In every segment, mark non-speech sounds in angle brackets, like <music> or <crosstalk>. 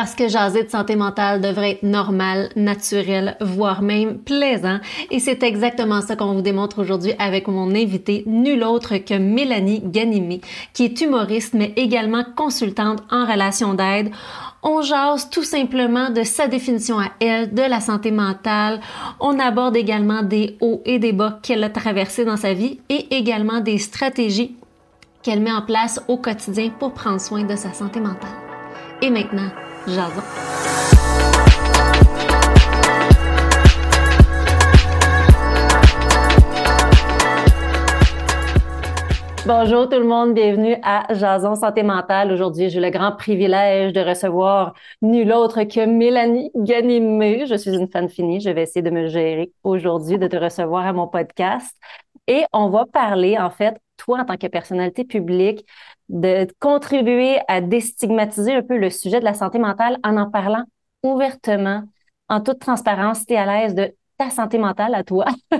Parce que jaser de santé mentale devrait être normal, naturel, voire même plaisant. Et c'est exactement ça qu'on vous démontre aujourd'hui avec mon invité, nul autre que Mélanie Ganimé, qui est humoriste mais également consultante en relation d'aide. On jase tout simplement de sa définition à elle de la santé mentale. On aborde également des hauts et des bas qu'elle a traversés dans sa vie et également des stratégies qu'elle met en place au quotidien pour prendre soin de sa santé mentale. Et maintenant, jason. Bonjour tout le monde, bienvenue à Jason Santé Mentale. Aujourd'hui, j'ai le grand privilège de recevoir nul autre que Mélanie Ganimé. Je suis une fan finie, je vais essayer de me gérer aujourd'hui, de te recevoir à mon podcast. Et on va parler, en fait, toi, en tant que personnalité publique, de contribuer à déstigmatiser un peu le sujet de la santé mentale en en parlant ouvertement, en toute transparence, tu es à l'aise de ta santé mentale à toi. <laughs>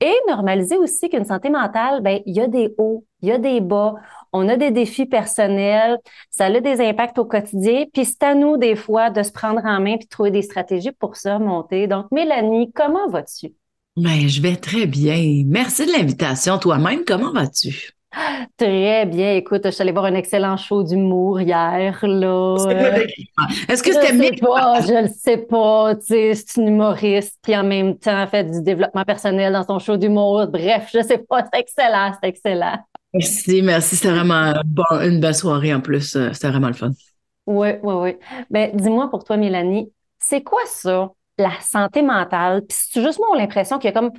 Et normaliser aussi qu'une santé mentale, ben, il y a des hauts, il y a des bas, on a des défis personnels, ça a des impacts au quotidien, puis c'est à nous des fois de se prendre en main puis de trouver des stratégies pour ça monter. Donc, Mélanie, comment vas-tu? Ben, je vais très bien. Merci de l'invitation. Toi-même, comment vas-tu? Très bien. Écoute, je suis allée voir un excellent show d'humour hier. Là. Est-ce que c'était mieux? Pas, je le sais pas. Tu sais, c'est une humoriste qui en même temps fait du développement personnel dans son show d'humour. Bref, je sais pas. C'est excellent. C'est excellent. Merci, merci. C'était vraiment une belle soirée en plus. C'était vraiment le fun. Oui, oui, oui. Ben, dis-moi pour toi, Mélanie, c'est quoi ça, la santé mentale? Puis c'est juste moi l'impression qu'il y a comme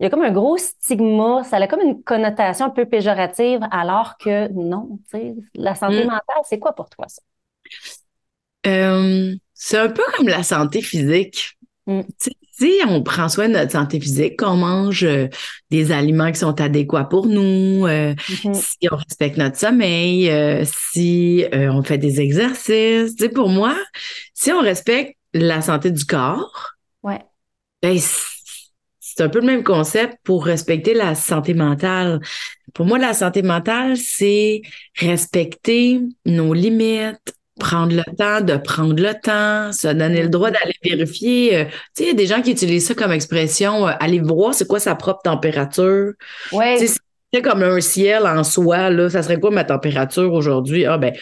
il y a comme un gros stigma, ça a comme une connotation un peu péjorative, alors que non, la santé mm. mentale, c'est quoi pour toi ça? Euh, c'est un peu comme la santé physique. Mm. Si on prend soin de notre santé physique, qu'on mange euh, des aliments qui sont adéquats pour nous, euh, mm-hmm. si on respecte notre sommeil, si on fait des exercices, tu sais, pour moi, si on respecte la santé du corps, ouais. ben, c'est un peu le même concept pour respecter la santé mentale. Pour moi, la santé mentale, c'est respecter nos limites, prendre le temps de prendre le temps, se donner le droit d'aller vérifier. Euh, tu sais, il y a des gens qui utilisent ça comme expression, euh, aller voir c'est quoi sa propre température. Ouais. C'est comme un ciel en soi, là, ça serait quoi ma température aujourd'hui? Ah ben,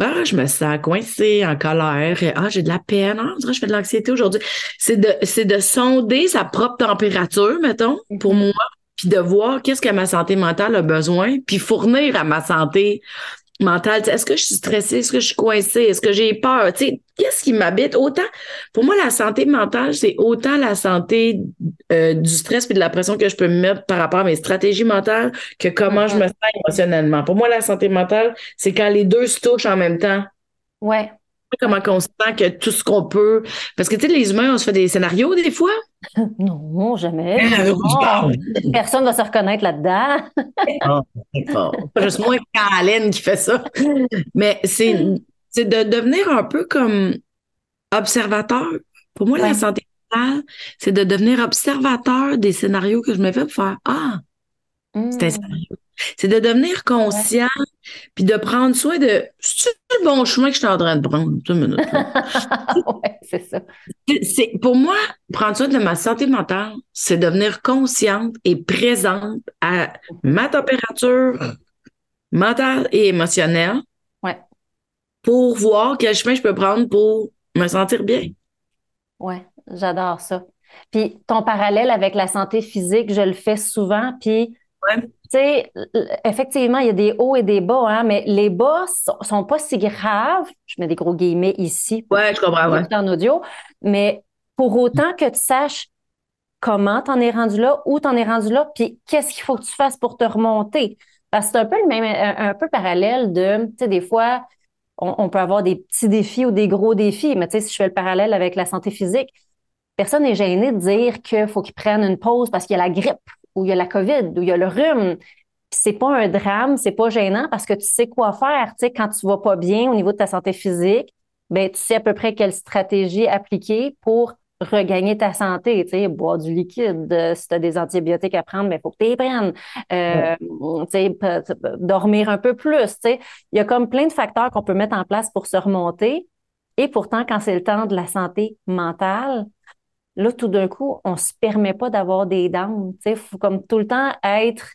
ah, je me sens coincée, en colère. Ah, j'ai de la peine. Ah, je fais de l'anxiété aujourd'hui. C'est de, c'est de sonder sa propre température, mettons, pour mhm. moi, puis de voir qu'est-ce que ma santé mentale a besoin, puis fournir à ma santé mentale. Est-ce que je suis stressée? Est-ce que je suis coincée? Est-ce que j'ai peur? Tu sais, qu'est-ce qui m'habite? Autant, pour moi, la santé mentale, c'est autant la santé euh, du stress et de la pression que je peux me mettre par rapport à mes stratégies mentales que comment je me sens émotionnellement. Pour moi, la santé mentale, c'est quand les deux se touchent en même temps. Ouais comment on sent que tout ce qu'on peut. Parce que, tu sais, les humains, on se fait des scénarios des fois. <laughs> Non, jamais. Ah, personne ne va se reconnaître là-dedans. <laughs> oh, pas juste moi, Caroline, qui fait ça. Mais c'est de devenir un peu comme observateur. Pour moi, la santé mentale, c'est de devenir observateur des scénarios que je me fais pour faire Ah, c'est un hmm. scénario. C'est de devenir conscient puis de prendre soin de c'est le bon chemin que je suis en train de prendre? <laughs> ouais, c'est ça. C'est, pour moi, prendre soin de ma santé mentale, c'est devenir consciente et présente à ma température mentale et émotionnelle. Ouais. Pour voir quel chemin je peux prendre pour me sentir bien. Ouais, j'adore ça. Puis ton parallèle avec la santé physique, je le fais souvent, puis ouais sais, effectivement, il y a des hauts et des bas, hein, mais les bas sont, sont pas si graves. Je mets des gros guillemets ici. Ouais, je comprends, ouais. En audio. Mais pour autant que tu saches comment tu en es rendu là, où tu en es rendu là, puis qu'est-ce qu'il faut que tu fasses pour te remonter. Parce que c'est un peu le même, un, peu parallèle de, tu sais, des fois, on, peut avoir des petits défis ou des gros défis, mais tu sais, si je fais le parallèle avec la santé physique, personne n'est gêné de dire qu'il faut qu'ils prennent une pause parce qu'il y a la grippe où il y a la COVID, où il y a le rhume. C'est pas un drame, c'est pas gênant parce que tu sais quoi faire. Tu sais, quand tu vas pas bien au niveau de ta santé physique, ben tu sais à peu près quelle stratégie appliquer pour regagner ta santé, tu sais, boire du liquide, euh, si tu as des antibiotiques à prendre, il ben, faut que tu les prennes, euh, tu sais, dormir un peu plus, tu sais. Il y a comme plein de facteurs qu'on peut mettre en place pour se remonter. Et pourtant, quand c'est le temps de la santé mentale, là, tout d'un coup, on se permet pas d'avoir des dents. Il faut comme tout le temps être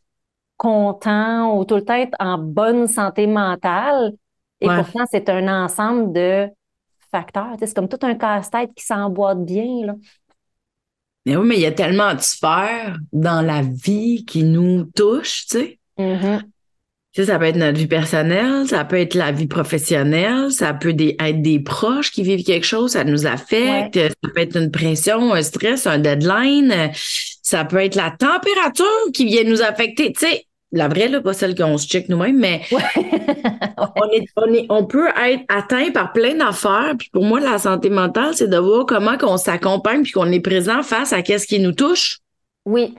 content ou tout le temps être en bonne santé mentale. Et pourtant, c'est un ensemble de facteurs. C'est comme tout un casse-tête qui s'emboîte bien. Là. Mais oui, mais il y a tellement de sphères dans la vie qui nous touchent, tu sais. Ça, peut être notre vie personnelle, ça peut être la vie professionnelle, ça peut être des proches qui vivent quelque chose, ça nous affecte, ça peut être une pression, un stress, un deadline, ça peut être la température qui vient nous affecter. Tu sais, la vraie, là, pas celle qu'on se check nous-mêmes, mais <laughs> on, est, on, est, on peut être atteint par plein d'affaires. Puis pour moi, la santé mentale, c'est de voir comment qu'on s'accompagne puis qu'on est présent face à qu'est-ce qui nous touche. Oui.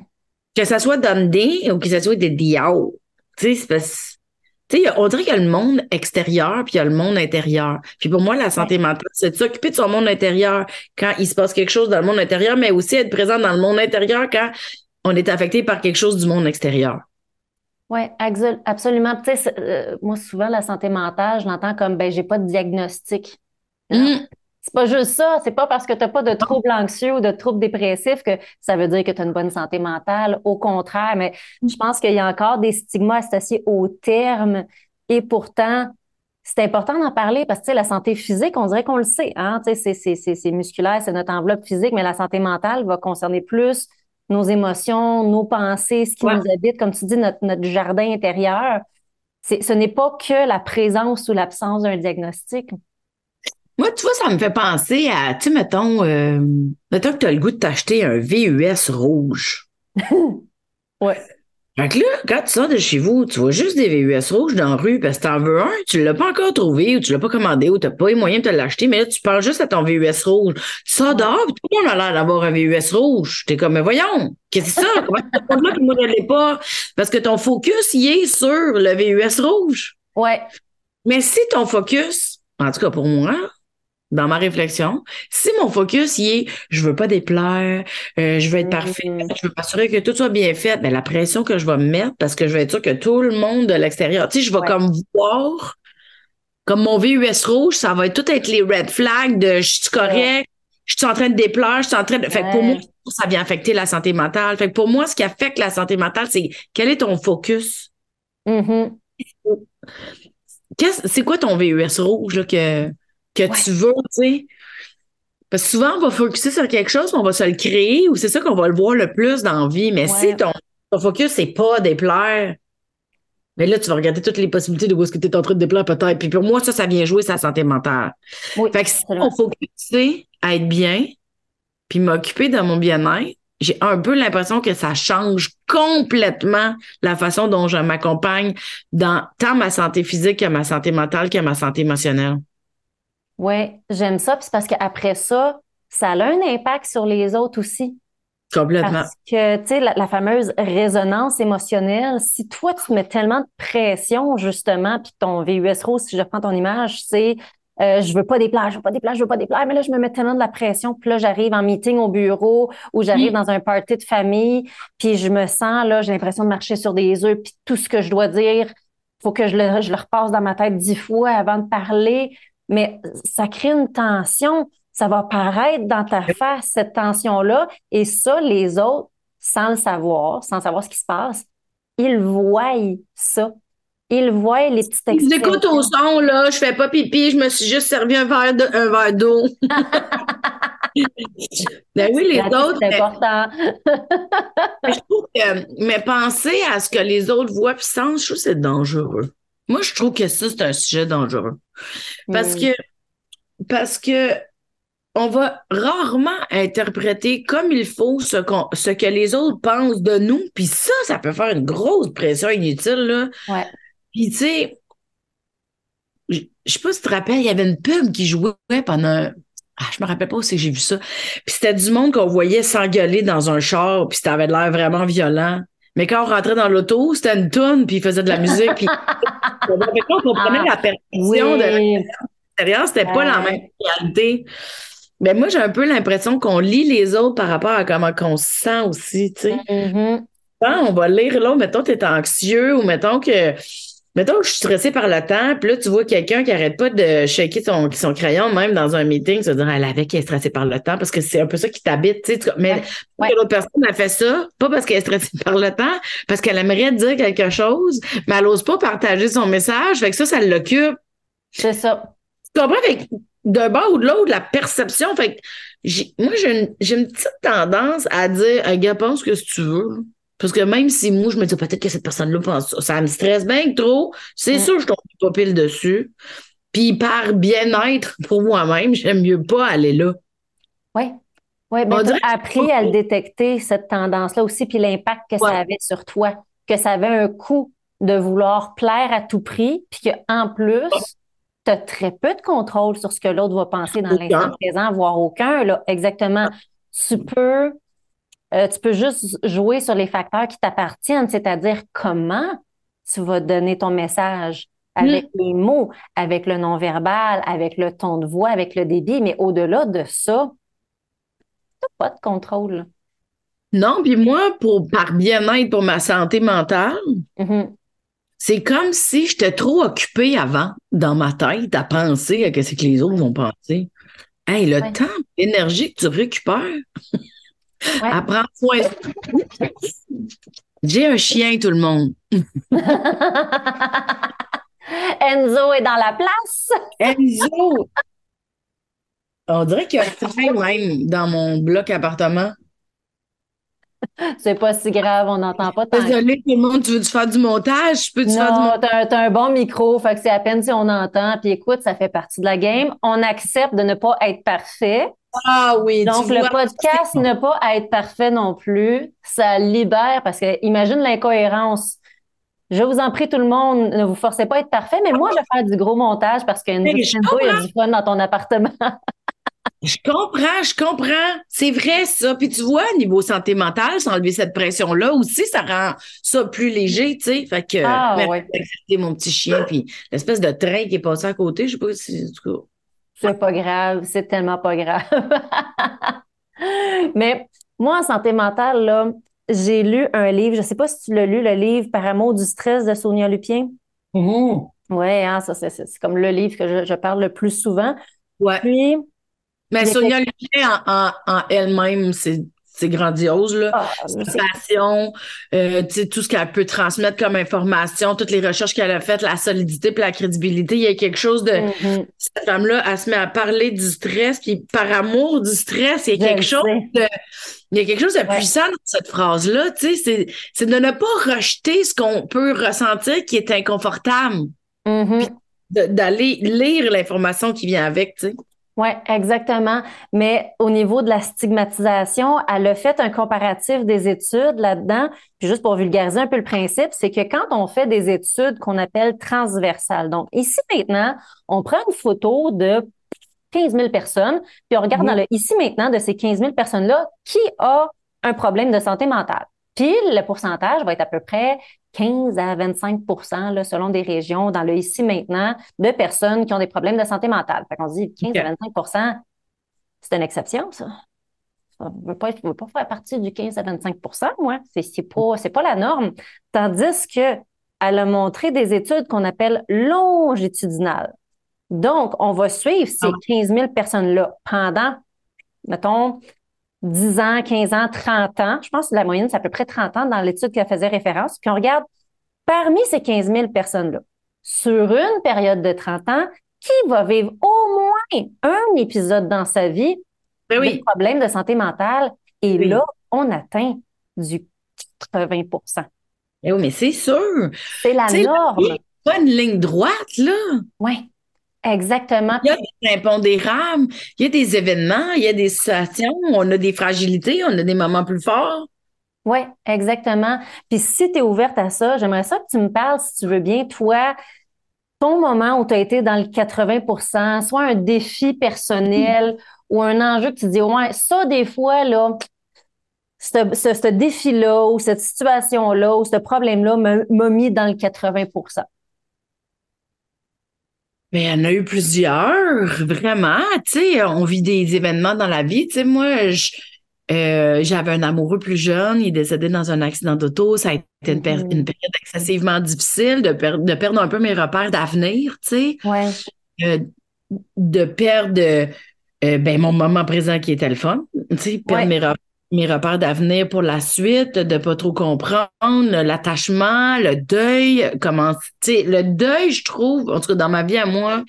Que ça soit Dundee ou que ça soit des diaos. Tu sais, on dirait qu'il y a le monde extérieur puis il y a le monde intérieur. Puis pour moi, la santé mentale, c'est de s'occuper de son monde intérieur quand il se passe quelque chose dans le monde intérieur, mais aussi être présent dans le monde intérieur quand on est affecté par quelque chose du monde extérieur. Oui, absolument. Tu sais, euh, moi, souvent, la santé mentale, je l'entends comme, ben, j'ai pas de diagnostic. Mm. C'est pas juste ça. C'est pas parce que tu n'as pas de troubles anxieux ou de troubles dépressifs que ça veut dire que tu as une bonne santé mentale. Au contraire, mais je pense qu'il y a encore des stigmas associés au terme. Et pourtant, c'est important d'en parler parce que la santé physique, on dirait qu'on le sait. Hein? C'est musculaire, c'est notre enveloppe physique, mais la santé mentale va concerner plus nos émotions, nos pensées, ce qui nous habite, comme tu dis, notre, notre jardin intérieur. Ce n'est pas que la présence ou l'absence d'un diagnostic. Moi, tu vois, ça me fait penser à, tu sais, mettons, euh, mettons que tu as le goût de t'acheter un VUS rouge. <laughs> ouais. Fait que là, quand tu sors de chez vous, tu vois juste des VUS rouges dans la rue parce que t'en veux un, tu l'as pas encore trouvé ou tu l'as pas commandé ou t'as pas les moyens de te l'acheter, mais là, tu parles juste à ton VUS rouge. Tu sors dehors, tout le monde a l'air d'avoir un VUS rouge. T'es comme, mais voyons, qu'est-ce que c'est ça? Comment tu là que moi, je pas? Parce que ton focus, il est sur le VUS rouge. Ouais. Mais si ton focus, en tout cas pour moi, dans ma réflexion, si mon focus y est je veux pas déplaire, euh, je veux être parfait, mm-hmm. je veux m'assurer que tout soit bien fait, ben la pression que je vais me mettre parce que je vais être sûr que tout le monde de l'extérieur, tu sais, je vais comme voir comme mon VUS rouge, ça va tout être les red flags de je suis correct, je suis en train de déplaire, je suis en train de fait que pour moi ça vient affecter la santé mentale. Fait que pour moi ce qui affecte la santé mentale, c'est quel est ton focus? Mm-hmm. C'est quoi ton VUS rouge là que que tu veux, tu sais. Parce que souvent, on va focuser sur quelque chose, on va se le créer, ou c'est ça qu'on va le voir le plus dans la vie. Mais si ton, focus, c'est pas déplaire, mais là, tu vas regarder toutes les possibilités de où est-ce que tu es en train de déplaire peut-être. Puis pour moi, ça, ça vient jouer sa santé mentale. fait que si on focus à être bien, puis m'occuper de mon bien-être, j'ai un peu l'impression que ça change complètement la façon dont je m'accompagne dans tant ma santé physique que ma santé mentale que ma santé émotionnelle. Oui, j'aime ça. Puis c'est parce qu'après ça, ça a un impact sur les autres aussi. Complètement. Parce que, tu sais, la, fameuse résonance émotionnelle, si toi, tu te mets tellement de pression, justement, puis ton VUS rose, si je prends ton image, c'est euh, je veux pas des plages, je veux pas des plages, je veux pas des plages, mais là, je me mets tellement de la pression, puis là, j'arrive en meeting au bureau ou j'arrive dans un party de famille, puis je me sens, là, j'ai l'impression de marcher sur des œufs, puis tout ce que je dois dire, faut que je le, je le repasse dans ma tête dix fois avant de parler mais ça crée une tension. Ça va paraître dans ta face, cette tension-là. Et ça, les autres, sans le savoir, sans savoir ce qui se passe, ils voient ça. Ils voient les petites expressions. J'écoute au son, là, je fais pas pipi, je me suis juste servi un verre d'eau. <laughs> ben oui, les autres. C'est important. <laughs> mais, je trouve que, mais penser à ce que les autres voient puis sentent, je trouve que c'est dangereux. Moi, je trouve que ça, c'est un sujet dangereux. Parce que, parce que on va rarement interpréter comme il faut ce, ce que les autres pensent de nous. Puis ça, ça peut faire une grosse pression inutile. Là. Ouais. Puis tu sais, je sais pas si tu te rappelles, il y avait une pub qui jouait pendant. Ah, je me rappelle pas où c'est que j'ai vu ça. Puis c'était du monde qu'on voyait s'engueuler dans un char, puis ça avait l'air vraiment violent. Mais quand on rentrait dans l'auto, c'était une toune, puis il faisait de la musique. Puis <laughs> on comprenait la perception de l'extérieur, c'était pas la même réalité. Mais moi, j'ai un peu l'impression qu'on lit les autres par rapport à comment on se sent aussi, tu sais. Mm-hmm. Quand on va lire l'autre, mettons, tu es anxieux ou mettons que Mettons que je suis stressée par le temps, puis là, tu vois quelqu'un qui arrête pas de shaker son, son crayon, même dans un meeting, se dire, elle avait qui est stressée par le temps, parce que c'est un peu ça qui t'habite, tu sais. Mais l'autre personne a fait ça, pas parce qu'elle est stressée <laughs> par le temps, parce qu'elle aimerait dire quelque chose, mais elle n'ose pas partager son message, fait que ça, ça l'occupe. C'est ça. Tu comprends? Fait d'un bas ou de l'autre, la perception, fait que moi, j'ai une, une, petite tendance à dire, un gars, pense que si tu veux. Parce que même si moi, je me dis peut-être que cette personne-là pense ça, ça me stresse bien trop, c'est sûr que je tombe pas pile dessus. Puis par bien-être pour moi-même, j'aime mieux pas aller là. Oui. Oui, mais tu as appris à le détecter, cette tendance-là aussi, puis l'impact que ça avait sur toi, que ça avait un coût de vouloir plaire à tout prix, puis qu'en plus, tu as très peu de contrôle sur ce que l'autre va penser dans l'instant présent, voire aucun. Là. Exactement. Tu peux euh, tu peux juste jouer sur les facteurs qui t'appartiennent, c'est-à-dire comment tu vas donner ton message avec mm. les mots, avec le non-verbal, avec le ton de voix, avec le débit, mais au-delà de ça, tu n'as pas de contrôle. Non, puis moi, pour par bien-être pour ma santé mentale, mm-hmm. c'est comme si j'étais trop occupée avant dans ma tête à penser à ce que les autres vont penser. Hey, le temps, l'énergie que tu récupères. <laughs> Apprends soin. <laughs> J'ai un chien, tout le monde. <laughs> Enzo est dans la place. Enzo! On dirait qu'il y a <laughs> un train même dans mon bloc appartement. C'est pas si grave, on n'entend pas tant. Désolé tout le monde, tu veux-tu faire du montage? Peux -tu non, faire du t'as, un bon micro, fait que c'est à peine si on entend. Puis écoute, ça fait partie de la game. On accepte de ne pas être parfait. Ah oui. Donc, le podcast ne pas être parfait non plus, ça libère parce que imagine l'incohérence. Je vous en prie, tout le monde, ne vous forcez pas à être parfait, mais moi, je vais faire du gros montage parce qu'il y a du fun dans ton appartement. je comprends, je comprends. C'est vrai, ça. Puis tu vois, niveau santé mentale, s'enlever cette pression-là aussi, ça rend ça plus léger, tu sais. Fait que, ah, merci mon petit chien, puis l'espèce de train qui est passé à côté, je sais pas si, c'est pas grave, c'est tellement pas grave. <laughs> Mais moi, en santé mentale, là, j'ai lu un livre, je sais pas si tu l'as lu, le livre Par amour du stress de Sonia Lupien. Mm-hmm. Oui, hein, ça, c'est, comme le livre que je, parle le plus souvent. Ouais. Puis, mais Sonia Lupien, en elle-même, c'est c'est grandiose, là. Ah, passion, euh, tout ce qu'elle peut transmettre comme information, toutes les recherches qu'elle a faites, la solidité puis la crédibilité. Il y a quelque chose de. Mm-hmm. Cette femme-là, elle se met à parler du stress, puis par amour du stress, il y a quelque chose de. Il y a quelque chose de puissant dans cette phrase-là, tu sais, c'est de ne pas rejeter ce qu'on peut ressentir qui est inconfortable. Mm-hmm. D'aller lire l'information qui vient avec, tu sais. Oui, exactement. Mais au niveau de la stigmatisation, elle a fait un comparatif des études là-dedans. Puis juste pour vulgariser un peu le principe, c'est que quand on fait des études qu'on appelle transversales, donc ici maintenant, on prend une photo de 15 000 personnes, puis on regarde dans le ici maintenant de ces 15 000 personnes-là, qui a un problème de santé mentale? Puis le pourcentage va être à peu près 15 à 25 là, selon des régions, dans le ici maintenant, de personnes qui ont des problèmes de santé mentale. Fait qu'on se dit 15 à 25% c'est une exception, ça. Ça ne veut, pas faire partie du 15 à 25% moi. C'est n'est pas, pas la norme. Tandis qu'elle a montré des études qu'on appelle longitudinales. Donc, on va suivre ces 15 ah 000 personnes-là pendant, mettons, 10 ans, 15 ans, 30 ans. Je pense que la moyenne, c'est à peu près 30 ans dans l'étude qu'elle faisait référence. Puis on regarde parmi ces 15 000 personnes-là, sur une période de 30 ans, qui va vivre au moins un épisode dans sa vie ben de problème de santé mentale? Et là, on atteint du 80% eh oui, mais c'est sûr. C'est la norme. Pas une ligne droite, là. Oui. Exactement. Il y a des impondérables, il y a des événements, il y a des situations, on a des fragilités, on a des moments plus forts. Oui, exactement. Puis si tu es ouverte à ça, j'aimerais ça que tu me parles, si tu veux bien, toi, ton moment où tu as été dans le 80% soit un défi personnel ou un enjeu que tu dis, ouais, ça, des fois, là, ce, ce défi-là ou cette situation-là ou ce problème-là m'a mis dans le 80 mais il y en a eu plusieurs, vraiment. Tu sais, on vit des événements dans la vie. Tu sais, moi, je, Euh, j'avais un amoureux plus jeune, il est décédé dans un accident d'auto. Ça a été une, Mhm. une période excessivement difficile de, per- de perdre un peu mes repères d'avenir, tu sais, Ouais. Euh, de perdre euh, ben, mon moment présent qui était le fun, tu sais, perdre Ouais. mes, mes repères d'avenir pour la suite, de pas trop comprendre, l'attachement, le deuil, comment, tu sais, le deuil, je trouve, en tout cas dans ma vie à moi,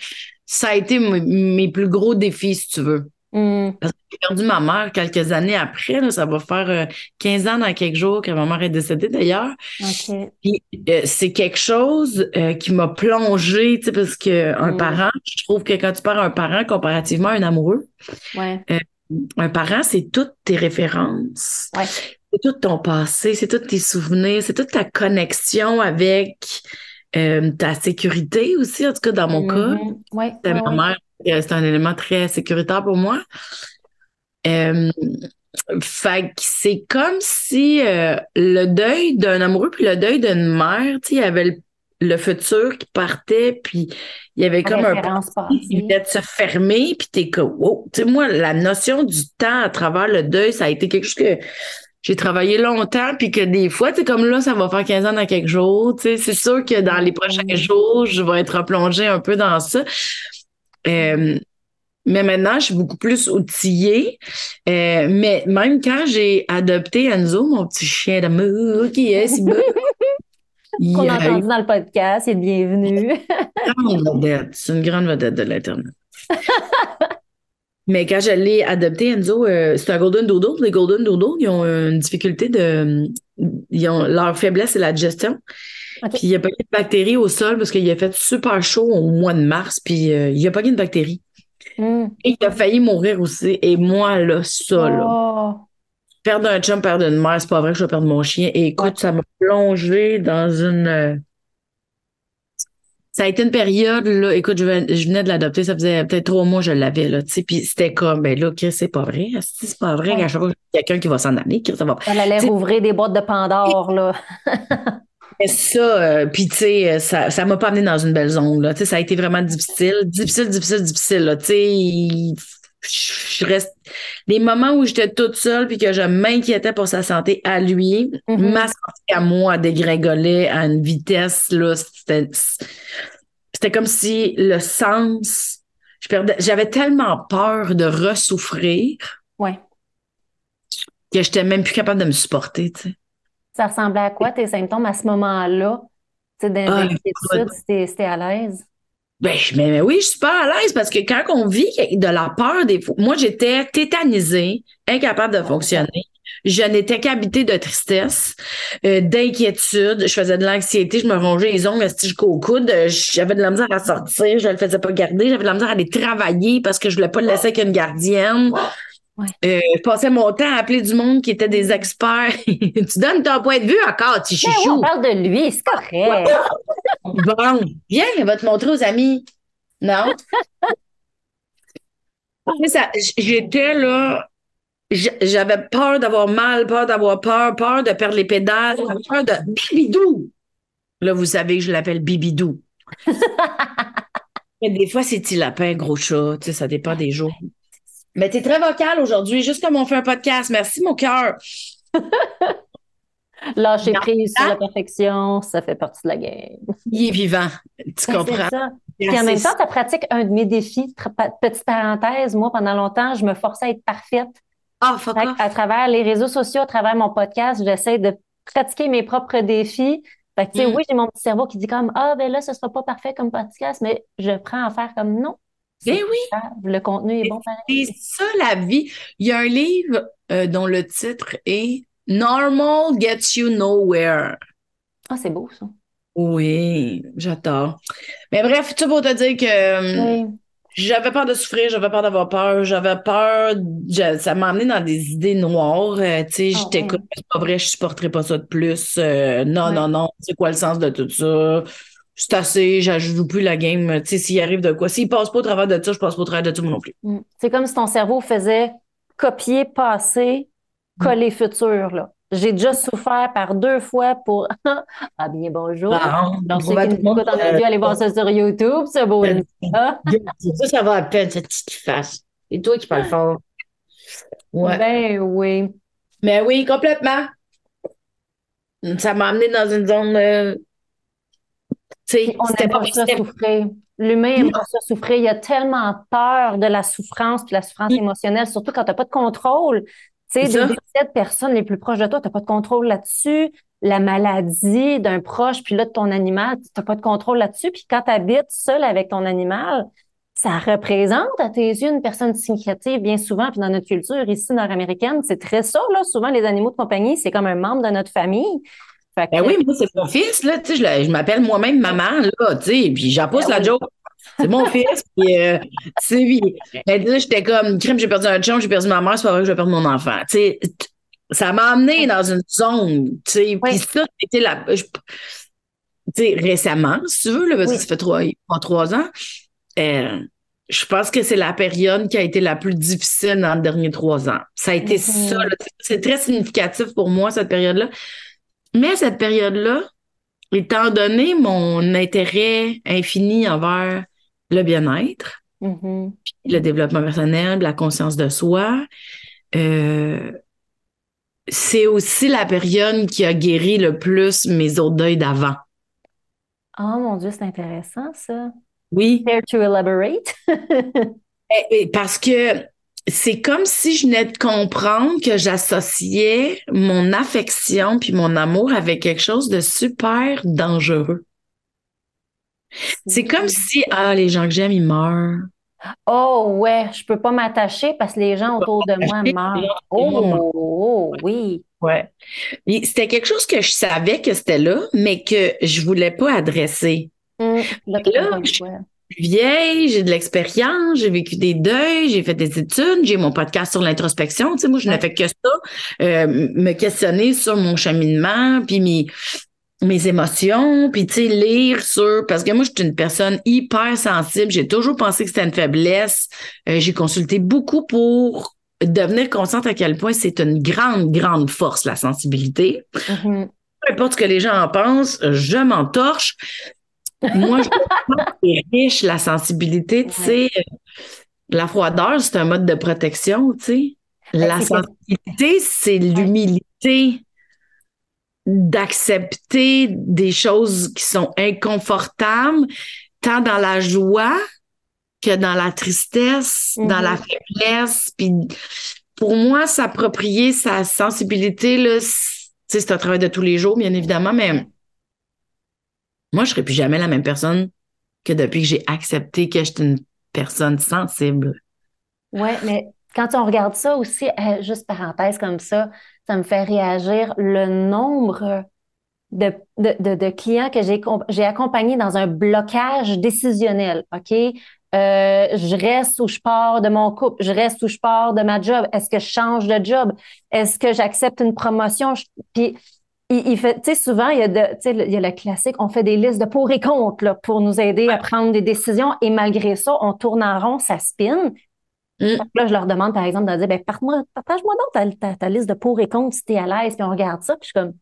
ça a été mes plus gros défis, si tu veux. Hmm. J'ai perdu ma mère quelques années après, là, ça va faire euh, 15 ans dans quelques jours que ma mère est décédée d'ailleurs. OK. Puis euh, c'est quelque chose euh, qui m'a plongée, tu sais, parce que un Mm. parent, je trouve que quand tu perds un parent comparativement à un amoureux, Ouais. Un parent, c'est toutes tes références, Ouais. c'est tout ton passé, c'est tous tes souvenirs, c'est toute ta connexion avec euh, ta sécurité aussi, en tout cas dans mon cas. Mhm. Ouais. Ma mère, euh, c'est un élément très sécuritaire pour moi. Euh, fait que c'est comme si euh, le deuil d'un amoureux puis le deuil d'une mère, il y avait le, le futur qui partait, puis il y avait comme un qui venait de se fermer, puis t'es comme, wow. Tu sais, moi, la notion du temps à travers le deuil, ça a été quelque chose que j'ai travaillé longtemps, puis que des fois, tu comme là, ça va faire 15 ans dans quelques jours, tu sais, c'est sûr que dans les prochains Mhm. jours, je vais être replongée un peu dans ça. Euh, mais maintenant, je suis beaucoup plus outillée. Euh, mais même quand j'ai adopté Enzo, mon petit chien d'amour, qui est si beau, <laughs> Qu'on entendu dans le podcast, il est bienvenu. une grande vedette. C'est une grande vedette de l'Internet. Mais quand je l'ai adopté, Enzo, euh, c'est un Golden Doodle. Les Golden Doodle, ils ont une difficulté de. Ils ont, leur faiblesse, c'est la digestion. Puis il n'y a pas de bactéries au sol parce qu'il a fait super chaud au mois de mars, puis euh, il n'y a pas de bactéries. Hmm. Et il a failli mourir aussi. Et moi, là, ça, là, Oh. Perdre un chum, perdre une mère, c'est pas vrai que je vais perdre mon chien. Et écoute, Ouais. ça m'a plongé dans une. euh, Ça a été une période, là. Écoute, je venais, je venais de l'adopter, ça faisait peut-être trois mois que je l'avais, là, tu sais. Puis c'était comme, ben là, Chris, c'est pas vrai. C'est pas vrai. Ouais. À chaque fois qu'il y a quelqu'un qui va s'en aller, Chris, ça va. Elle allait rouvrir des boîtes de Pandore, là. <laughs> Mais ça, euh, puis tu sais, ça, ça m'a pas amené dans une belle zone, là. Tu sais, ça a été vraiment difficile, difficile, difficile, difficile, là. Tu sais, il- je reste. Les moments où j'étais toute seule puis que je m'inquiétais pour sa santé à lui, Mhm. ma santé à moi dégringolait à une vitesse, là. C'était, c'était comme si le sens. Je perdais, j'avais tellement peur de ressouffrir Ouais. que j'étais même plus capable de me supporter, tu sais. Ça ressemblait à quoi, tes symptômes à ce moment-là? Tu sais, Ah, d'inquiétude, c'était c'était à l'aise? Ben, mais, mais oui, je suis pas à l'aise parce que quand on vit de la peur des fois, moi j'étais tétanisée, incapable de fonctionner. Je n'étais qu'habitée de tristesse, euh, d'inquiétude. Je faisais de l'anxiété, je me rongeais les ongles jusqu'au coude. Euh, J'avais de la misère à sortir, je le faisais pas garder. J'avais de la misère à aller travailler parce que je voulais pas le laisser avec une gardienne. Ouais. Euh, je passais mon temps à appeler du monde qui était des experts. <laughs> tu donnes ton point de vue encore, Ben oui, chouchou. on parle de lui, c'est correct. <laughs> Bon, viens, elle va te montrer aux amis. Non? <laughs> J'étais là, j'avais peur d'avoir mal, peur d'avoir peur, peur de perdre les pédales, peur de Bibidou. Là, vous savez que je l'appelle Bibidou. Mais des fois, c'est petit lapin, gros chat, tu sais, ça dépend des jours. Mais t'es très vocal aujourd'hui, juste comme on fait un podcast. Merci, mon cœur. <laughs> Lâcher prise sur la perfection, ça fait partie de la game. Il est vivant. Tu Ben, comprends? ça. Puis en même temps, tu pratiques un de mes défis. Petite parenthèse, moi, pendant longtemps, je me forçais à être parfaite. Ah, off. à travers les réseaux sociaux, à travers mon podcast, j'essaie de pratiquer mes propres défis. Fait que, tu sais, Mm. oui, j'ai mon petit cerveau qui dit comme, ah, ben là, ce sera pas parfait comme podcast, mais je prends à faire comme non. Ben oui. Le contenu est bon. C'est ça la vie. Il y a un livre euh, dont le titre est Normal Gets You Nowhere. Ah, c'est beau, ça. Oui, j'adore. Mais bref, tout pour te dire que Oui. j'avais peur de souffrir, j'avais peur d'avoir peur, j'avais peur, je- ça m'a amené dans des idées noires. euh, tu sais, Ah j'étais comme, c'est pas vrai, je supporterai pas ça de plus. euh, non, non, non, c'est quoi le sens de tout ça? C'est assez, je joue plus la game. Tu sais, s'il arrive de quoi, s'il passe pas au travers de ça, je passe pas au travers de tout moi non plus. Mm. C'est comme si ton cerveau faisait copier passé, Mm. coller futur, là. J'ai déjà souffert par deux fois pour <laughs> Ah bien bonjour. Ah, Donc, on ceux qui tout nous le monde, écoutent en audio, allez voir ça sur YouTube, ce beau euh, <laughs> Ah, Ça, ça va à peine, cette petite face. Et toi qui parles fort. Ouais. Ben oui. Mais oui, complètement. Ça m'a amené dans une zone. On n'aime pas pas ça souffrir. L'humain aime pas ça souffrir. Il y a tellement peur de la souffrance, puis la souffrance Mm. émotionnelle, surtout quand tu n'as pas de contrôle. Tu sais, des de personnes les plus proches de toi, tu n'as pas de contrôle là-dessus. La maladie d'un proche, puis là, de ton animal, tu n'as pas de contrôle là-dessus. Puis quand tu habites seul avec ton animal, ça représente à tes yeux une personne significative bien souvent. Puis dans notre culture ici nord-américaine, c'est très ça, là. Souvent, les animaux de compagnie, c'est comme un membre de notre famille. Fait que- Ben oui, moi, c'est mon fils, là, tu sais, je, le- je m'appelle moi-même maman, là, tu sais, puis j'en pousse Ben la oui. joke. C'est mon fils, <laughs> puis, euh, tu sais, puis, ben, là, j'étais comme, crime, j'ai perdu un chum, j'ai perdu ma mère, c'est pas vrai que je vais perdre mon enfant, tu sais. Ça m'a amené dans une zone, tu sais, puis ça, c'était la, je- tu sais, récemment, si tu veux, là, parce que ça fait trois, trois ans, euh, je pense que c'est la période qui a été la plus difficile dans les derniers trois ans. Ça a été ça, là, c'est très significatif pour moi, cette période-là. Mais cette période-là, étant donné mon intérêt infini envers le bien-être, Mhm. le développement personnel, la conscience de soi, euh, c'est aussi la période qui a guéri le plus mes autres deuils d'avant. Oh mon Dieu, c'est intéressant, ça. Oui, Care to elaborate? Et- <laughs> et parce que c'est comme si je venais de comprendre que j'associais mon affection puis mon amour avec quelque chose de super dangereux. C'est comme si, ah, les gens que j'aime, ils meurent. Oh ouais, je peux pas m'attacher parce que les gens autour de moi meurent. moi Oh, oh, oui. Ouais. C'était quelque chose que je savais que c'était là, mais que je voulais pas adresser. Hum, là, je- suis vieille, j'ai de l'expérience, j'ai vécu des deuils, j'ai fait des études, j'ai mon podcast sur l'introspection. Tu sais, moi, je n'ai Ouais. fait que ça, euh, me questionner sur mon cheminement, puis mes, mes émotions, puis tu sais, lire sur... Parce que moi, je suis une personne hyper sensible. J'ai toujours pensé que c'était une faiblesse. Euh, j'ai consulté beaucoup pour devenir consciente à quel point c'est une grande, grande force, la sensibilité. Mhm. Peu importe ce que les gens en pensent, je m'entorche. Moi, je pense que c'est riche, la sensibilité, tu sais. La froideur, c'est un mode de protection, tu sais. La Ben, que- sensibilité, c'est l'humilité d'accepter des choses qui sont inconfortables, tant dans la joie que dans la tristesse, dans la faiblesse. Puis pour moi, s'approprier sa sensibilité, c'est un travail de tous les jours, bien évidemment, mais moi, je serais plus jamais la même personne que depuis que j'ai accepté que j'étais une personne sensible. Ouais, mais quand on regarde ça aussi, euh, juste parenthèse comme ça, ça me fait réagir le nombre de, de, de, clients que j'ai com- j'ai accompagnés dans un blocage décisionnel, OK? Euh, je reste ou je pars de mon couple, je reste ou je pars de ma job. Est-ce que je change de job? Est-ce que j'accepte une promotion? Je- Puis il, il fait, tu sais, souvent, il y a de, tu sais, le- il y a le classique, on fait des listes de pour et contre, là, pour nous aider à prendre des décisions. Et malgré ça, on tourne en rond, ça spin. Mm. Là, je leur demande, par exemple, de dire, ben, partage-moi donc ta, ta, ta liste de pour et contre si t'es à l'aise, puis on regarde ça, puis je suis comme,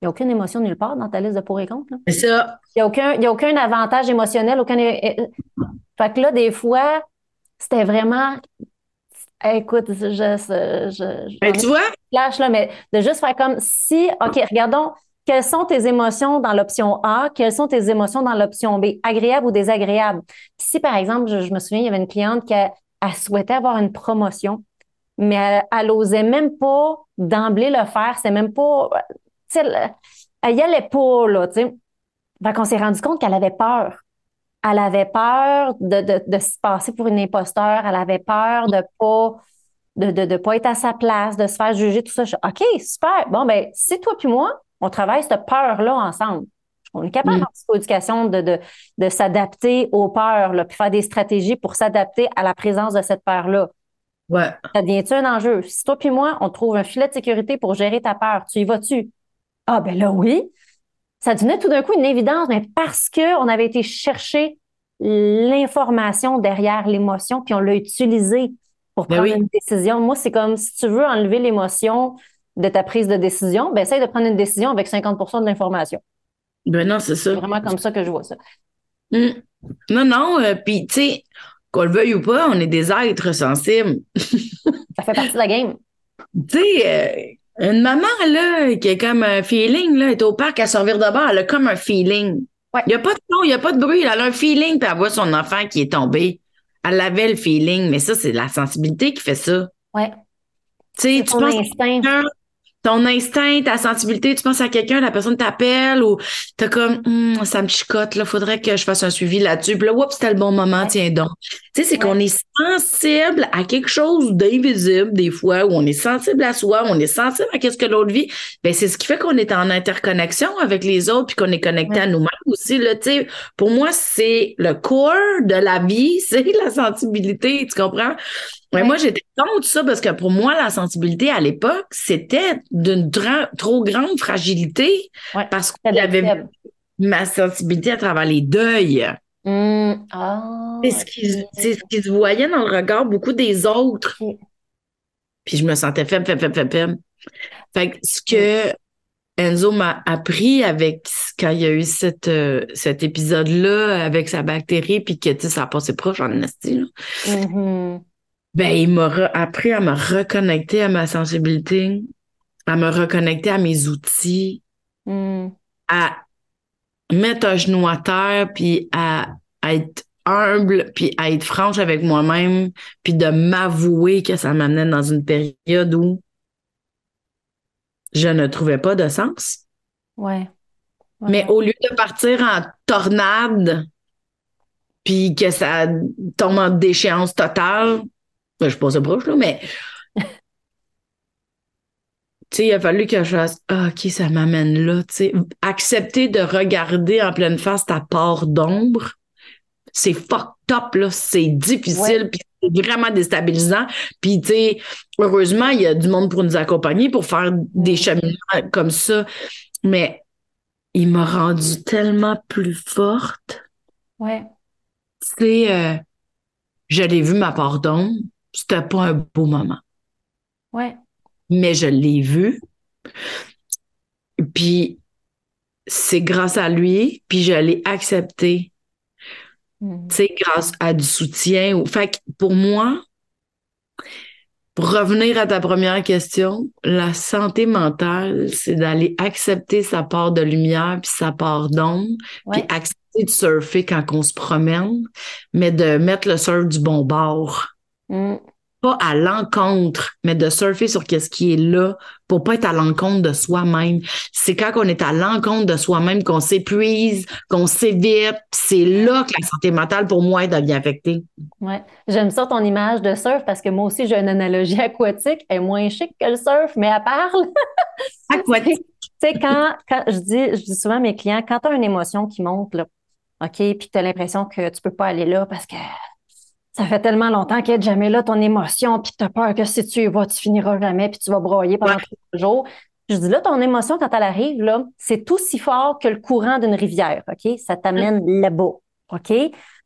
il n'y a aucune émotion nulle part dans ta liste de pour et contre. C'est ça. Il n'y a aucun, y a aucun avantage émotionnel, aucun. Fait que là, des fois, c'était vraiment. Écoute, je, je, je, Mais tu vois, flash, là, mais de juste faire comme si, OK, regardons, quelles sont tes émotions dans l'option A, quelles sont tes émotions dans l'option B, agréables ou désagréables? Puis si, par exemple, je, je me souviens, il y avait une cliente qui a- elle souhaitait avoir une promotion, mais elle, elle osait même pas d'emblée le faire, c'est même pas, elle, elle y allait pas, là, tu sais. Fait qu'on s'est rendu compte qu'elle avait peur. Elle avait peur de, de, de se passer pour une imposteur. Elle avait peur de pas, de, de, de pas être à sa place, de se faire juger, tout ça. Je OK, super. Bon, ben, si toi puis moi, on travaille cette peur-là ensemble. On est capable Mm. en psychoéducation de, de, de s'adapter aux peurs, là, puis faire des stratégies pour s'adapter à la présence de cette peur-là. ouais. Ça devient-tu un enjeu? Si toi puis moi, on trouve un filet de sécurité pour gérer ta peur, tu y vas-tu? Ah, ben là, oui. Ça devenait tout d'un coup une évidence, mais parce qu'on avait été chercher l'information derrière l'émotion, puis on l'a utilisée pour Ben prendre oui. une décision. Moi, c'est comme si tu veux enlever l'émotion de ta prise de décision, ben essaye de prendre une décision avec 50% de l'information. Ben non, c'est ça. C'est vraiment comme ça que je vois ça. Mm. Non, non, euh, puis tu sais, qu'on le veuille ou pas, on est des êtres sensibles. <laughs> ça fait partie de la game. Tu sais, euh, une maman, là, qui a comme un feeling, là, est au parc à servir de bord, elle a comme un feeling. Il n'y a pas de son, il n'y a pas de bruit, elle a un feeling, puis elle voit son enfant qui est tombé. Elle avait le feeling, mais ça, c'est la sensibilité qui fait ça. Ouais. Tu sais, tu penses ton instinct, ta sensibilité, tu penses à quelqu'un, la personne t'appelle ou t'as comme hum, ça me chicote, là, faudrait que je fasse un suivi là-dessus. Puis là, oups, c'était le bon moment, tiens donc. Tu sais, c'est qu'on est sensible à quelque chose d'invisible des fois, où on est sensible à soi, on est sensible à qu'est-ce que l'autre vit. Ben, c'est ce qui fait qu'on est en interconnexion avec les autres puis qu'on est connecté à nous-mêmes aussi, là, tu sais. Pour moi, c'est le corps de la vie, <laughs> c'est la sensibilité, tu comprends? Ouais, Moi, j'étais contre ça parce que pour moi, la sensibilité à l'époque, c'était d'une trop grande fragilité parce que j'avais ma sensibilité à travers les deuils. Mmh. Ah, c'est ce, qui, ce se voyait dans le regard beaucoup des autres. Puis je me sentais faible, faible, faible, faible. Fait que ce que Enzo m'a appris avec quand il y a eu cette, euh, cet épisode-là avec sa bactérie, puis que ça a passé proche en esti, ben, il m'a appris à me reconnecter à ma sensibilité, à me reconnecter à mes outils, hmm. à mettre un genou à terre, puis à, être humble, puis à être franche avec moi-même, puis de m'avouer que ça m'amenait dans une période où je ne trouvais pas de sens. Ouais. Mais au lieu de partir en tornade, puis que ça tombe en déchéance totale, ben, je suis pas proche, là, mais. <laughs> tu sais, il a fallu que je fasse ah, OK, ça m'amène là. Tu sais, accepter de regarder en pleine face ta part d'ombre, c'est fucked up, là. C'est difficile, puis c'est vraiment déstabilisant. Puis, tu sais, heureusement, il y a du monde pour nous accompagner, pour faire des cheminements comme ça. Mais il m'a rendu tellement plus forte. Ouais. Tu sais, euh, je l'ai vu ma part d'ombre c'était pas un beau moment. Ouais. Mais je l'ai vu. Puis c'est grâce à lui, puis je l'ai accepté. Mm. Tu sais, grâce à du soutien. Fait que pour moi, pour revenir à ta première question, la santé mentale, c'est d'aller accepter sa part de lumière puis sa part d'ombre, puis accepter de surfer quand on se promène, mais de mettre le surf du bon bord. Mm. Pas à l'encontre, mais de surfer sur ce qui est là pour pas être à l'encontre de soi-même. C'est quand on est à l'encontre de soi-même qu'on s'épuise, qu'on s'évite. C'est là que la santé mentale, pour moi, devient affectée. Ouais. J'aime ça ton image de surf parce que moi aussi, j'ai une analogie <laughs> aquatique. Elle est moins chic que le surf, mais elle parle. <laughs> aquatique. tu sais, quand, quand je dis, je dis souvent à mes clients, quand tu as une émotion qui monte, là, OK, puis tu as l'impression que tu peux pas aller là parce que ça fait tellement longtemps qu'elle jamais là, ton émotion, puis tu as peur que si tu y vas, tu finiras jamais, puis tu vas broyer pendant trois jours. Je dis là, ton émotion, quand elle arrive, là, c'est aussi fort que le courant d'une rivière, OK? Ça t'amène là-bas, OK?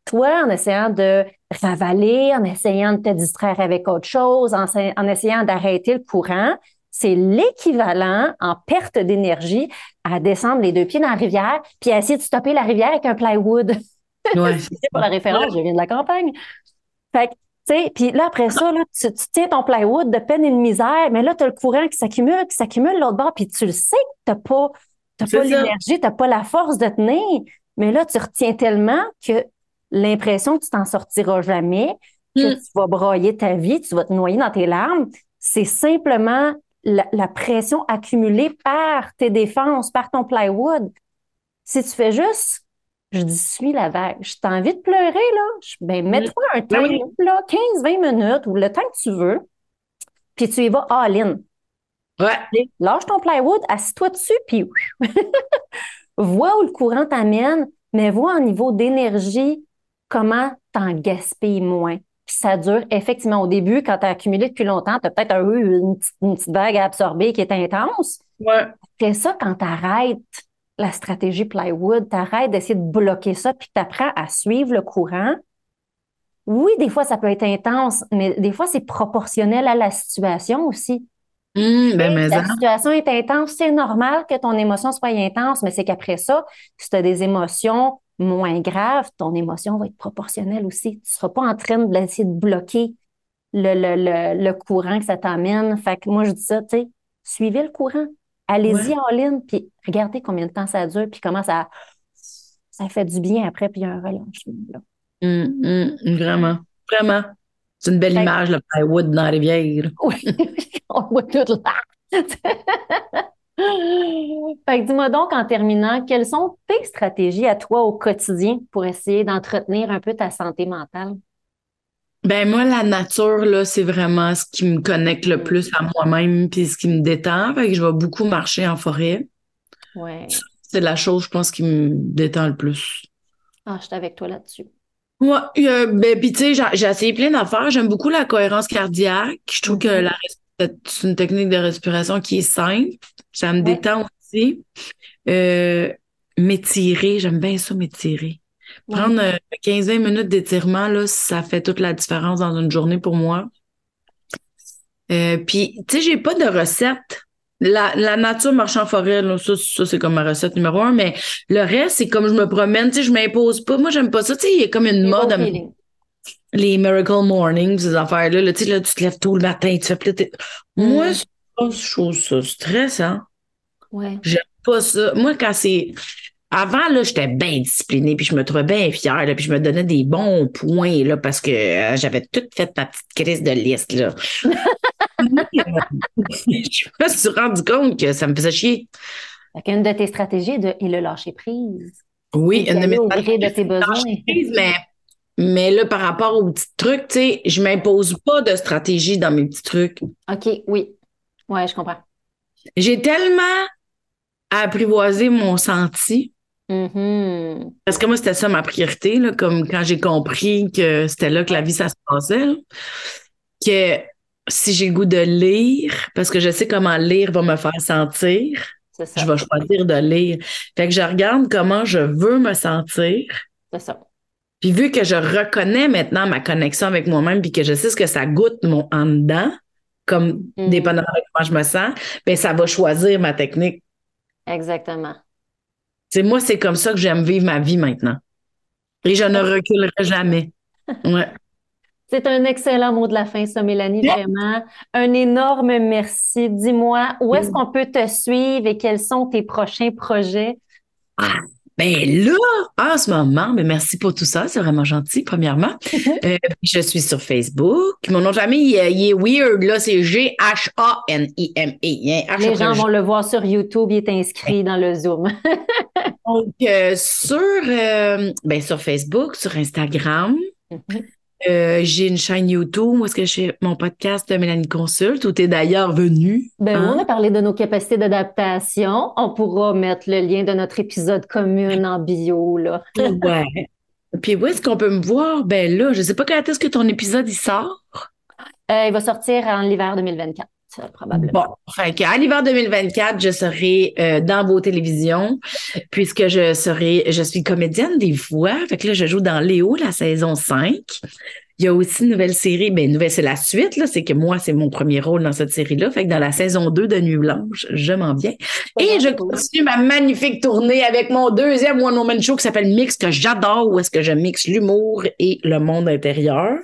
Toi, en essayant de ravaler, en essayant de te distraire avec autre chose, en, en essayant d'arrêter le courant, c'est l'équivalent en perte d'énergie à descendre les deux pieds dans la rivière, puis à essayer de stopper la rivière avec un plywood. Ouais. <laughs> c'est pour la référence, je viens de la campagne. Fait que, tu sais, puis là, après ça, là, tu, tiens ton plywood de peine et de misère, mais là, tu as le courant qui s'accumule, qui s'accumule l'autre bord, puis tu le sais que tu pas, pas l'énergie, tu n'as pas la force de tenir, mais là, tu retiens tellement que l'impression que tu t'en sortiras jamais, que mm. tu vas broyer ta vie, tu vas te noyer dans tes larmes, c'est simplement la, la, pression accumulée par tes défenses, par ton plywood. Si tu fais juste je dis suis la vague. Je t'ai envie de pleurer, là. ben, mets-toi un temps, là, 15-20 minutes ou le temps que tu veux, puis tu y vas all-in. Ouais. Lâche ton plywood, assis-toi dessus, puis <laughs> vois où le courant t'amène, mais vois au niveau d'énergie comment t'en gaspilles moins. Puis ça dure effectivement au début, quand tu as accumulé depuis longtemps, tu as peut-être eu une, une, petite vague à absorber qui est intense. Ouais. C'est ça quand tu arrêtes la stratégie plywood, t'arrêtes d'essayer de bloquer ça, puis t'apprends à suivre le courant. Oui, des fois, ça peut être intense, mais des fois, c'est proportionnel à la situation aussi. Mmh, ben, mais la hein. situation est intense, c'est normal que ton émotion soit intense, mais c'est qu'après ça, si tu as des émotions moins grave, ton émotion va être proportionnelle aussi. Tu ne seras pas en train d'essayer de bloquer le, le, le, le courant que ça t'amène. Fait que moi, je dis ça, tu sais, suivez le courant. Allez-y en ligne, puis regardez combien de temps ça dure, puis comment ça, ça fait du bien après, puis il y a un relâchement. Là. Hum, vraiment, vraiment. C'est une belle image, le plywood dans la rivière. <laughs> Oui, <laughs> on voit tout là. <laughs> fait que dis-moi donc, en terminant, quelles sont tes stratégies à toi au quotidien pour essayer d'entretenir un peu ta santé mentale? Ben moi, la nature, là, c'est vraiment ce qui me connecte le plus à moi-même puis ce qui me détend. Fait que je vais beaucoup marcher en forêt. Ouais. C'est la chose, je pense, qui me détend le plus. Ah, je suis avec toi là-dessus. Ouais, euh, ben, puis tu sais, j'ai essayé plein d'affaires. J'aime beaucoup la cohérence cardiaque. Je trouve que la c'est une technique de respiration qui est simple. Ça me détend aussi. Euh, m'étirer, j'aime bien ça, m'étirer. Prendre 15-20 euh, minutes d'étirement, là, ça fait toute la différence dans une journée pour moi. Euh, puis, tu sais, j'ai pas de recette. La, la nature marche en forêt, là, ça, ça c'est comme ma recette numéro un, mais le reste, c'est comme je me promène, tu sais, je m'impose pas. Moi, j'aime pas ça. Tu sais, il y a comme une mode. les Miracle Mornings, ces affaires-là, là, tu sais, là, tu te lèves tôt le matin, tu fais plus. Moi, c'est pas chose ça stressant. Ouais. J'aime pas ça. Moi, quand c'est. Avant, là, j'étais bien disciplinée, puis je me trouvais bien fière, là, puis je me donnais des bons points, là, parce que euh, j'avais tout fait ma petite crise de liste, là. <laughs> <laughs> je me suis rendu compte que ça me faisait chier. Une de tes stratégies de et le lâcher prise. Oui, une de mes stratégies. de tes besoins. Prise, mais, mais là, par rapport aux petits trucs, tu sais, je m'impose pas de stratégie dans mes petits trucs. OK, oui. Ouais, je comprends. J'ai tellement apprivoisé mon senti Mm-hmm. Parce que moi, c'était ça ma priorité, là, comme quand j'ai compris que c'était là que la vie, ça se passait. que si j'ai le goût de lire, parce que je sais comment lire va me faire sentir, je vais choisir de lire. Fait que je regarde comment je veux me sentir. C'est ça. Puis vu que je reconnais maintenant ma connexion avec moi-même, puis que je sais ce que ça goûte mon en dedans, comme mm. dépendamment de comment je me sens, ben ça va choisir ma technique. Exactement. C'est moi, c'est comme ça que j'aime vivre ma vie maintenant. Et je ne <laughs> reculerai jamais. Ouais. C'est un excellent mot de la fin, ça, Mélanie, vraiment. Un énorme merci. Dis-moi, où est-ce qu'on peut te suivre et quels sont tes prochains projets? Ah, ben là, en ce moment, ben merci pour tout ça, c'est vraiment gentil, premièrement. <laughs> Euh, je suis sur Facebook. Mon nom de famille, il, est weird, là, c'est G-H-A-N-I-M-E. Les gens vont le voir sur YouTube, il est inscrit dans le Zoom. <laughs> Donc, euh, sur, euh, ben, sur Facebook, sur Instagram, mhm. Euh, j'ai une chaîne YouTube où est-ce que j'ai mon podcast de Mélanie Consulte, où tu es d'ailleurs venue. Ben, On hein? a parlé de nos capacités d'adaptation. On pourra mettre le lien de notre épisode commun en bio. Là. <laughs> ouais. Puis où est-ce qu'on peut me voir? Ben là, je sais pas quand est-ce que ton épisode il sort. Euh, il va sortir en l'hiver 2024 Bon, à l'hiver 2024, je serai euh, dans vos télévisions puisque je serai, je suis comédienne des voix. Fait que là, je joue dans Léo, la saison 5. Il y a aussi une nouvelle série, ben nouvelle, c'est la suite, là, c'est que moi, c'est mon premier rôle dans cette série-là. Fait que dans la saison 2 de Nuit Blanche, je m'en viens. Et je continue ma magnifique tournée avec mon deuxième One Woman Show qui s'appelle Mix, que j'adore, où est-ce que je mixe l'humour et le monde intérieur.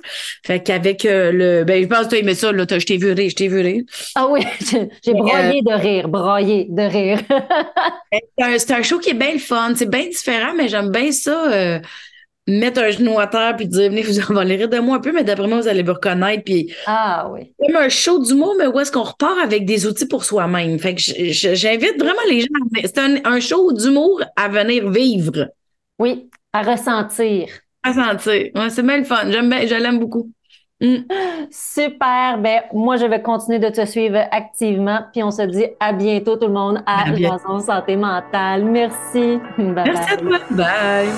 Fait qu'avec euh, le, ben, je pense que tu as aimé ça, là, je t'ai vu rire, je t'ai vu rire. Ah oui, <laughs> j'ai broyé de rire, broyé de rire. <laughs> Ben, c'est un, show qui est bien le fun, c'est bien différent, mais j'aime bien ça. Euh, mettre un genou à terre puis dire venez vous en allez rire de moi un peu mais d'après moi vous allez vous reconnaître puis ah oui. Comme un show d'humour mais où est-ce qu'on repart avec des outils pour soi-même? Fait que j'invite vraiment les gens c'est un, show d'humour à venir vivre. Oui à ressentir. À ressentir ouais, c'est bien le fun. J'aime bien je l'aime beaucoup mm. Super. Ben, moi, je vais continuer de te suivre activement. Puis on se dit à bientôt, tout le monde, à, à Santé Mentale. Merci. <laughs> Merci à toi. Bye.